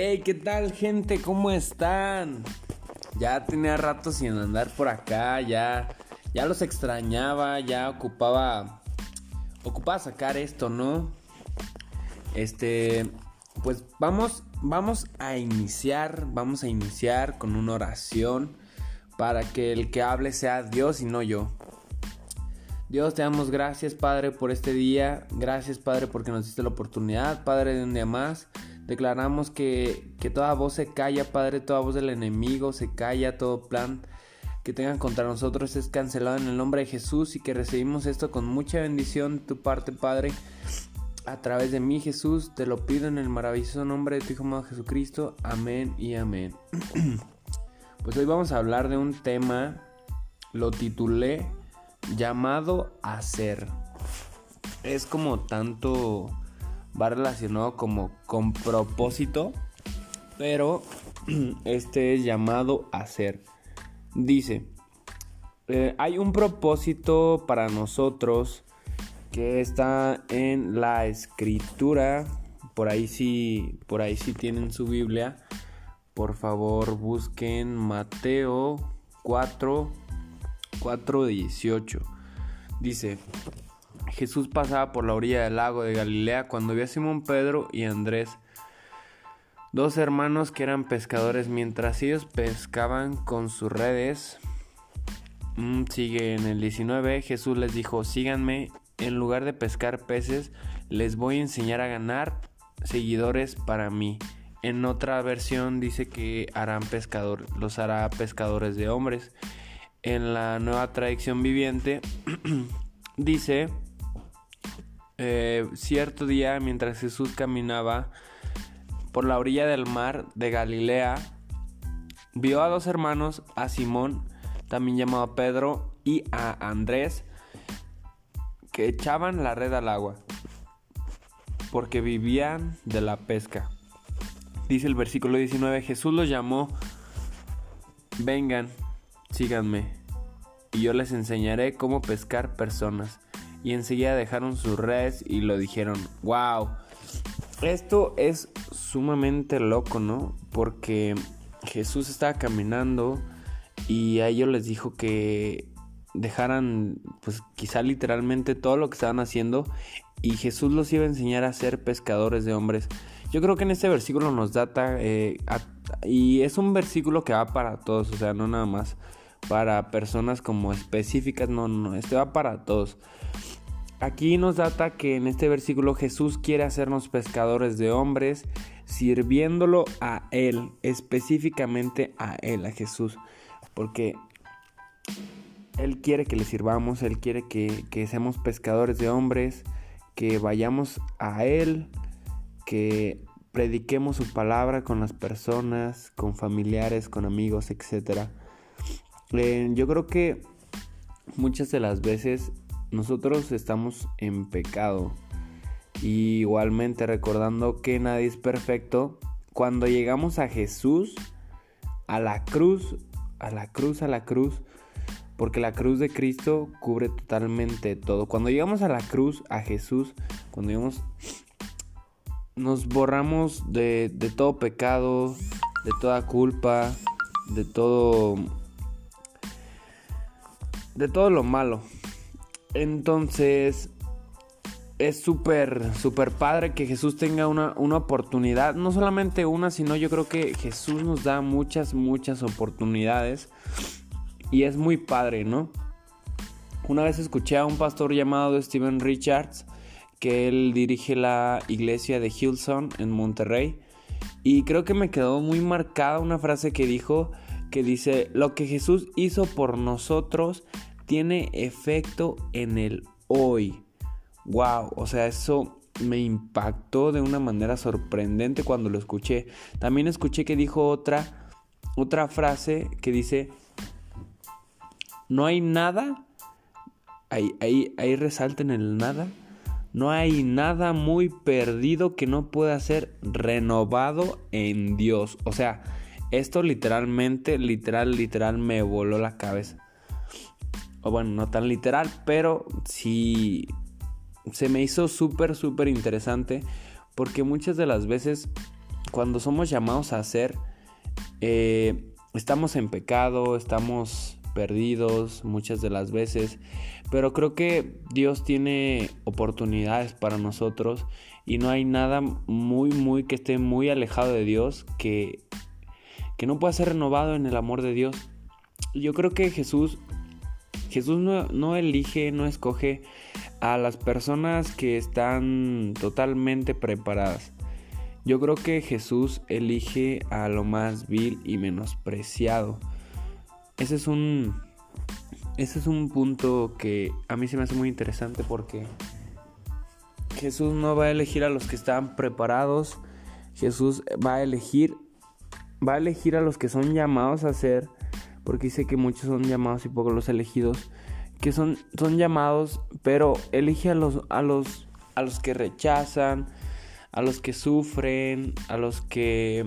Hey, ¿qué tal gente? ¿Cómo están? Ya tenía rato sin andar por acá, ya ya los extrañaba, ya ocupaba ocupaba sacar esto, ¿no? Este, pues vamos vamos a iniciar, vamos a iniciar con una oración para que el que hable sea Dios y no yo. Dios, te damos gracias, Padre, por este día. Gracias, Padre, porque nos diste la oportunidad, Padre, de un día más. Declaramos que, que toda voz se calla, Padre, toda voz del enemigo se calla, todo plan que tengan contra nosotros es cancelado en el nombre de Jesús y que recibimos esto con mucha bendición tu parte, Padre. A través de mí, Jesús, te lo pido en el maravilloso nombre de tu Hijo amado Jesucristo. Amén y amén. pues hoy vamos a hablar de un tema, lo titulé llamado a ser. Es como tanto va relacionado como con propósito, pero este es llamado a ser. Dice, eh, hay un propósito para nosotros que está en la escritura. Por ahí sí, por ahí sí tienen su Biblia. Por favor, busquen Mateo 4 4:18. Dice, Jesús pasaba por la orilla del lago de Galilea cuando vio a Simón Pedro y Andrés, dos hermanos que eran pescadores, mientras ellos pescaban con sus redes. Mm, sigue en el 19, Jesús les dijo, síganme, en lugar de pescar peces, les voy a enseñar a ganar seguidores para mí. En otra versión dice que harán pescador, los hará pescadores de hombres en la nueva tradición viviente, dice, eh, cierto día mientras Jesús caminaba por la orilla del mar de Galilea, vio a dos hermanos, a Simón, también llamado Pedro, y a Andrés, que echaban la red al agua, porque vivían de la pesca. Dice el versículo 19, Jesús los llamó, vengan, síganme, y yo les enseñaré cómo pescar personas. Y enseguida dejaron sus redes y lo dijeron, wow, esto es sumamente loco, ¿no? Porque Jesús estaba caminando y a ellos les dijo que dejaran, pues quizá literalmente todo lo que estaban haciendo y Jesús los iba a enseñar a ser pescadores de hombres. Yo creo que en este versículo nos data, eh, y es un versículo que va para todos, o sea, no nada más para personas como específicas, no, no, este va para todos. Aquí nos data que en este versículo Jesús quiere hacernos pescadores de hombres, sirviéndolo a Él, específicamente a Él, a Jesús, porque Él quiere que le sirvamos, Él quiere que, que seamos pescadores de hombres, que vayamos a Él, que prediquemos su palabra con las personas, con familiares, con amigos, etcétera eh, yo creo que muchas de las veces nosotros estamos en pecado. Y igualmente recordando que nadie es perfecto, cuando llegamos a Jesús, a la cruz, a la cruz, a la cruz, porque la cruz de Cristo cubre totalmente todo. Cuando llegamos a la cruz, a Jesús, cuando llegamos, nos borramos de, de todo pecado, de toda culpa, de todo de todo lo malo. Entonces, es súper, súper padre que Jesús tenga una, una, oportunidad. No solamente una, sino yo creo que Jesús nos da muchas, muchas oportunidades. Y es muy padre, ¿no? Una vez escuché a un pastor llamado Steven Richards, que él dirige la iglesia de Hillsong en Monterrey. Y creo que me quedó muy marcada una frase que dijo, que dice, lo que Jesús hizo por nosotros tiene efecto en el hoy. Wow, o sea, eso me impactó de una manera sorprendente cuando lo escuché. También escuché que dijo otra otra frase que dice no hay nada ahí ahí ahí resalta en el nada no hay nada muy perdido que no pueda ser renovado en Dios. O sea, esto literalmente, literal, literal me voló la cabeza. O bueno, no tan literal, pero sí se me hizo súper, súper interesante porque muchas de las veces cuando somos llamados a hacer, eh, estamos en pecado, estamos perdidos muchas de las veces, pero creo que Dios tiene oportunidades para nosotros y no hay nada muy, muy que esté muy alejado de Dios que, que no pueda ser renovado en el amor de Dios. Yo creo que Jesús, Jesús no, no elige, no escoge a las personas que están totalmente preparadas. Yo creo que Jesús elige a lo más vil y menospreciado. Ese es un ese es un punto que a mí se me hace muy interesante porque Jesús no va a elegir a los que están preparados. Jesús va a elegir va a elegir a los que son llamados a ser porque dice que muchos son llamados y pocos los elegidos que son, son llamados, pero elige a los, a los, a los que rechazan, a los que sufren, a los que,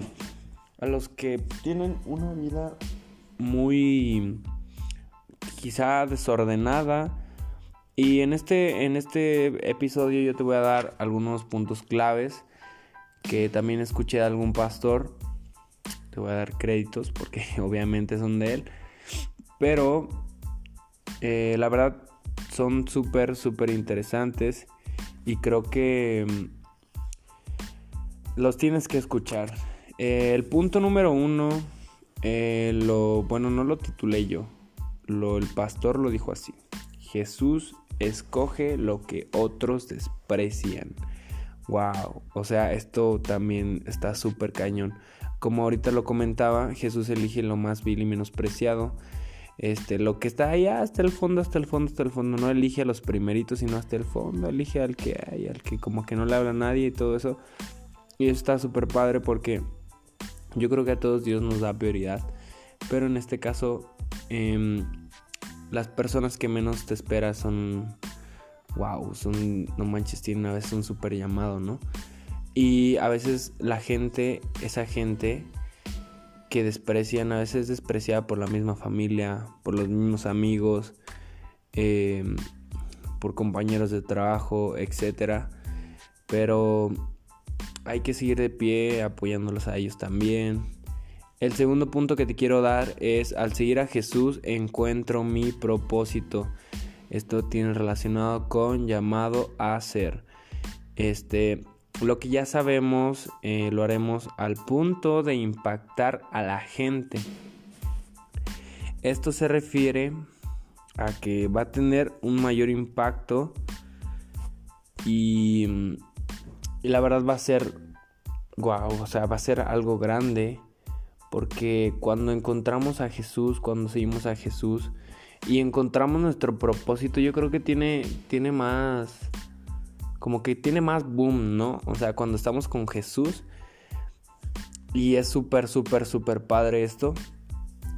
a los que tienen una vida muy quizá desordenada. Y en este, en este episodio yo te voy a dar algunos puntos claves que también escuché de algún pastor. Te voy a dar créditos porque obviamente son de él. Pero eh, la verdad son súper, súper interesantes y creo que mm, los tienes que escuchar. Eh, el punto número uno, eh, lo, bueno, no lo titulé yo, lo, el pastor lo dijo así. Jesús escoge lo que otros desprecian. Wow, o sea, esto también está súper cañón. Como ahorita lo comentaba, Jesús elige lo más vil y menospreciado. Este, lo que está allá hasta el fondo, hasta el fondo, hasta el fondo. No elige a los primeritos, sino hasta el fondo. Elige al que hay, al que como que no le habla a nadie y todo eso. Y eso está súper padre porque yo creo que a todos Dios nos da prioridad. Pero en este caso, em, las personas que menos te esperas son. Wow, son. No manches, tienen a veces un súper llamado, ¿no? Y a veces la gente, esa gente que desprecian, a veces despreciada por la misma familia, por los mismos amigos, em, por compañeros de trabajo, etc. Pero hay que seguir de pie apoyándolos a ellos también. El segundo punto que te quiero dar es, al seguir a Jesús encuentro mi propósito. Esto tiene relacionado con llamado a ser. Este, lo que ya sabemos eh, lo haremos al punto de impactar a la gente. Esto se refiere a que va a tener un mayor impacto y, la verdad va a ser wow, o sea, va a ser algo grande porque cuando encontramos a Jesús, cuando seguimos a Jesús y encontramos nuestro propósito, yo creo que tiene tiene más como que tiene más boom, ¿no? O sea, cuando estamos con Jesús. Y es súper, súper, súper padre esto.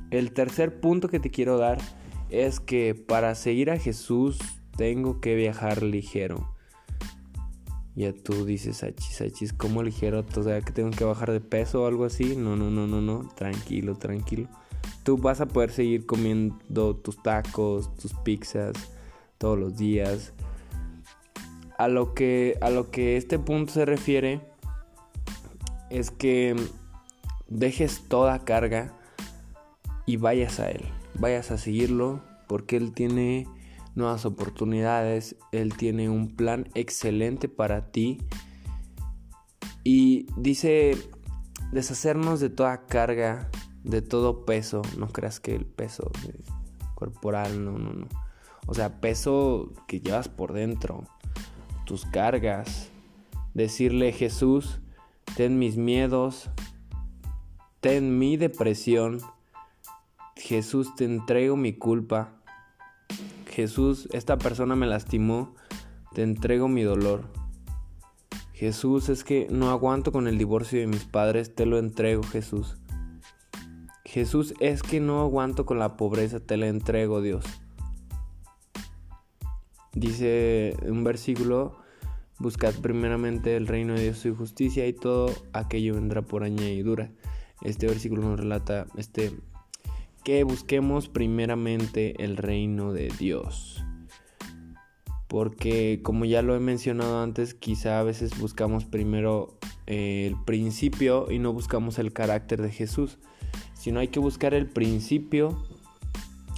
El tercer punto que te quiero dar es que para seguir a Jesús tengo que viajar ligero. Ya tú dices, achis, achis, ¿cómo ligero? O sea, que tengo que bajar de peso o algo así. No, no, no, no, no. Tranquilo, tranquilo. Tú vas a poder seguir comiendo tus tacos, tus pizzas todos los días a lo que, a lo que este punto se refiere es que dejes toda carga y vayas a Él, vayas a seguirlo porque Él tiene nuevas oportunidades, Él tiene un plan excelente para ti y dice deshacernos de toda carga, de todo peso, no creas que el peso corporal, no, no, no. O sea, peso que llevas por dentro, tus cargas. Decirle Jesús, ten mis miedos, ten mi depresión. Jesús, te entrego mi culpa. Jesús, esta persona me lastimó, te entrego mi dolor. Jesús, es que no aguanto con el divorcio de mis padres, te lo entrego, Jesús. Jesús, es que no aguanto con la pobreza, te la entrego, Dios. Dice un versículo, buscad primeramente el reino de Dios y justicia y todo aquello vendrá por añadidura. Este versículo nos relata este que busquemos primeramente el reino de Dios. Porque como ya lo he mencionado antes, quizá a veces buscamos primero eh, el principio y no buscamos el carácter de Jesús, sino hay que buscar el principio,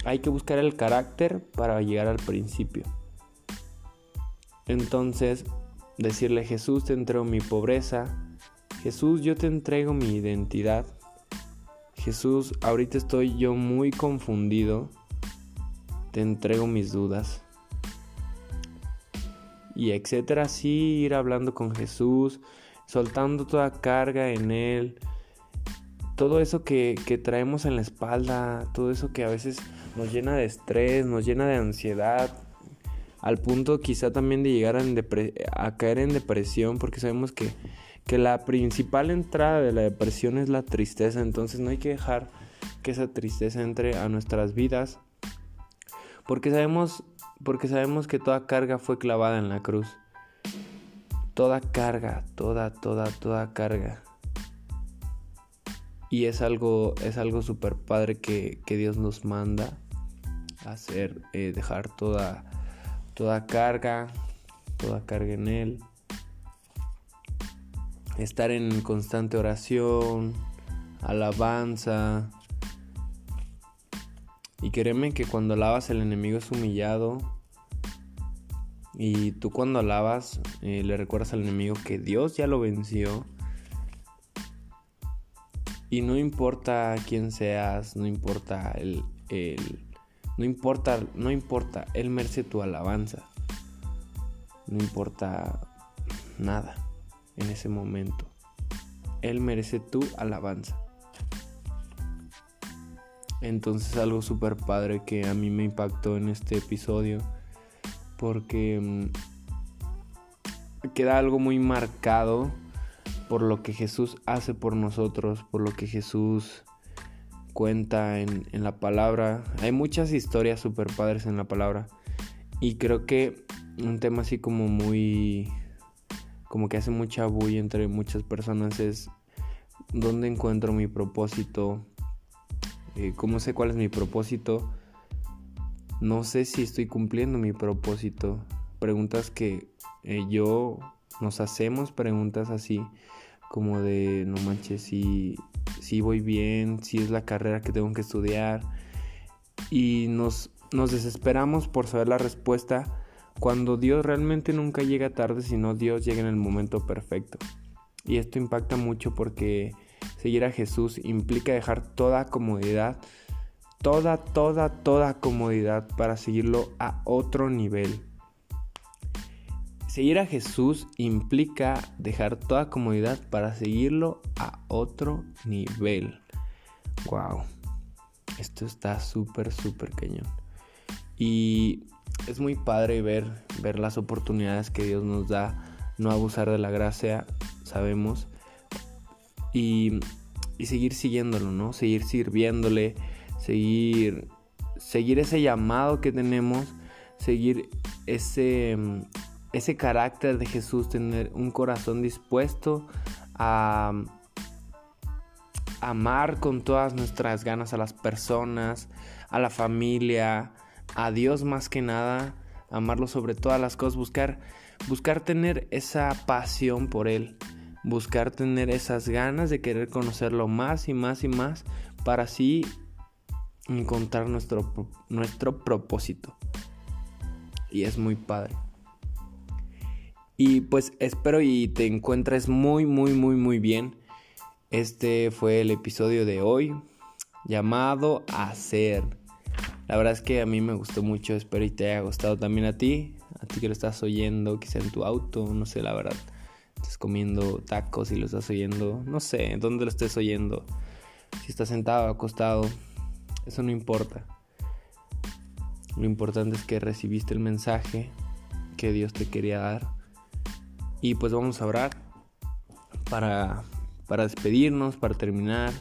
hay que buscar el carácter para llegar al principio. Entonces, decirle Jesús, te entrego mi pobreza, Jesús, yo te entrego mi identidad, Jesús, ahorita estoy yo muy confundido, te entrego mis dudas y etcétera, así ir hablando con Jesús, soltando toda carga en Él, todo eso que, traemos en la espalda, todo eso que a veces nos llena de estrés, nos llena de ansiedad, al punto quizá también de llegar a, caer en depresión, porque sabemos que, que la principal entrada de la depresión es la tristeza, entonces no hay que dejar que esa tristeza entre a nuestras vidas, porque sabemos porque sabemos que toda carga fue clavada en la cruz. Toda carga, toda, toda, toda carga. Y es algo, es algo super padre que, Dios nos manda hacer, eh, dejar toda, toda carga, toda carga en Él. Estar en constante oración, alabanza, y créeme que cuando alabas el enemigo es humillado. Y tú cuando alabas eh, le recuerdas al enemigo que Dios ya lo venció. Y no importa quién seas, no importa el, no importa, no importa, Él merece tu alabanza. No importa nada en ese momento. Él merece tu alabanza. Entonces algo súper padre que a mí me impactó en este episodio porque mm, queda algo muy marcado por lo que Jesús hace por nosotros, por lo que Jesús cuenta en, la palabra. Hay muchas historias súper padres en la palabra y creo que un tema así como muy como que hace mucha bulla entre muchas personas es dónde encuentro mi propósito eh, ¿Cómo sé cuál es mi propósito? No sé si estoy cumpliendo mi propósito. Preguntas que eh, yo nos hacemos, preguntas así como de, no manches, si, si voy bien, si es la carrera que tengo que estudiar. Y nos, nos desesperamos por saber la respuesta cuando Dios realmente nunca llega tarde, sino Dios llega en el momento perfecto. Y esto impacta mucho porque Seguir a Jesús implica dejar toda comodidad, toda, toda, toda comodidad para seguirlo a otro nivel. Seguir a Jesús implica dejar toda comodidad para seguirlo a otro nivel. Wow. Esto está súper, súper cañón. Y es muy padre ver, ver las oportunidades que Dios nos da, no abusar de la gracia, sabemos y, seguir siguiéndolo, ¿no? Seguir sirviéndole, seguir, seguir ese llamado que tenemos, seguir ese, ese carácter de Jesús, tener un corazón dispuesto a amar con todas nuestras ganas a las personas, a la familia, a Dios más que nada, amarlo sobre todas las cosas, buscar, buscar tener esa pasión por Él buscar tener esas ganas de querer conocerlo más y más y más para así encontrar nuestro, nuestro propósito. Y es muy padre. Y pues espero y te encuentres muy, muy, muy, muy bien. Este fue el episodio de hoy llamado Hacer. La verdad es que a mí me gustó mucho, espero y te haya gustado también a ti, a ti que lo estás oyendo, quizá en tu auto, no sé la verdad estés comiendo tacos y lo estás oyendo, no sé, dónde lo estés oyendo, si estás sentado, acostado, eso no importa. Lo importante es que recibiste el mensaje que Dios te quería dar. Y pues vamos a orar para, para despedirnos, para terminar.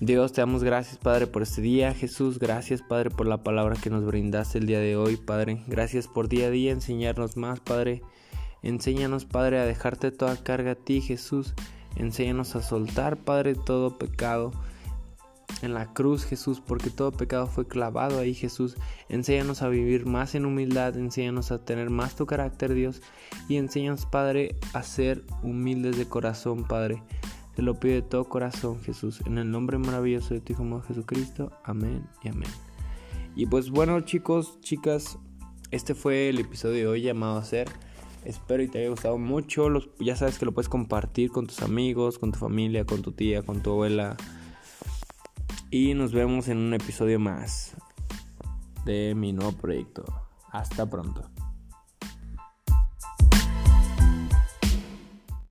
Dios, te damos gracias, Padre, por este día. Jesús, gracias, Padre, por la palabra que nos brindaste el día de hoy, Padre. Gracias por día a día enseñarnos más, Padre. Enséñanos, Padre, a dejarte toda carga a ti, Jesús. Enséñanos a soltar, Padre, todo pecado. En la cruz, Jesús, porque todo pecado fue clavado ahí, Jesús. Enséñanos a vivir más en humildad, enséñanos a tener más tu carácter, Dios, y enséñanos, Padre, a ser humildes de corazón, Padre. Te lo pido de todo corazón, Jesús, en el nombre maravilloso de tu Hijo Jesucristo. Amén y amén. Y pues bueno, chicos, chicas, este fue el episodio de hoy llamado a ser. Espero y te haya gustado mucho. Los, ya sabes que lo puedes compartir con tus amigos, con tu familia, con tu tía, con tu abuela y nos vemos en un episodio más de mi nuevo proyecto. Hasta pronto.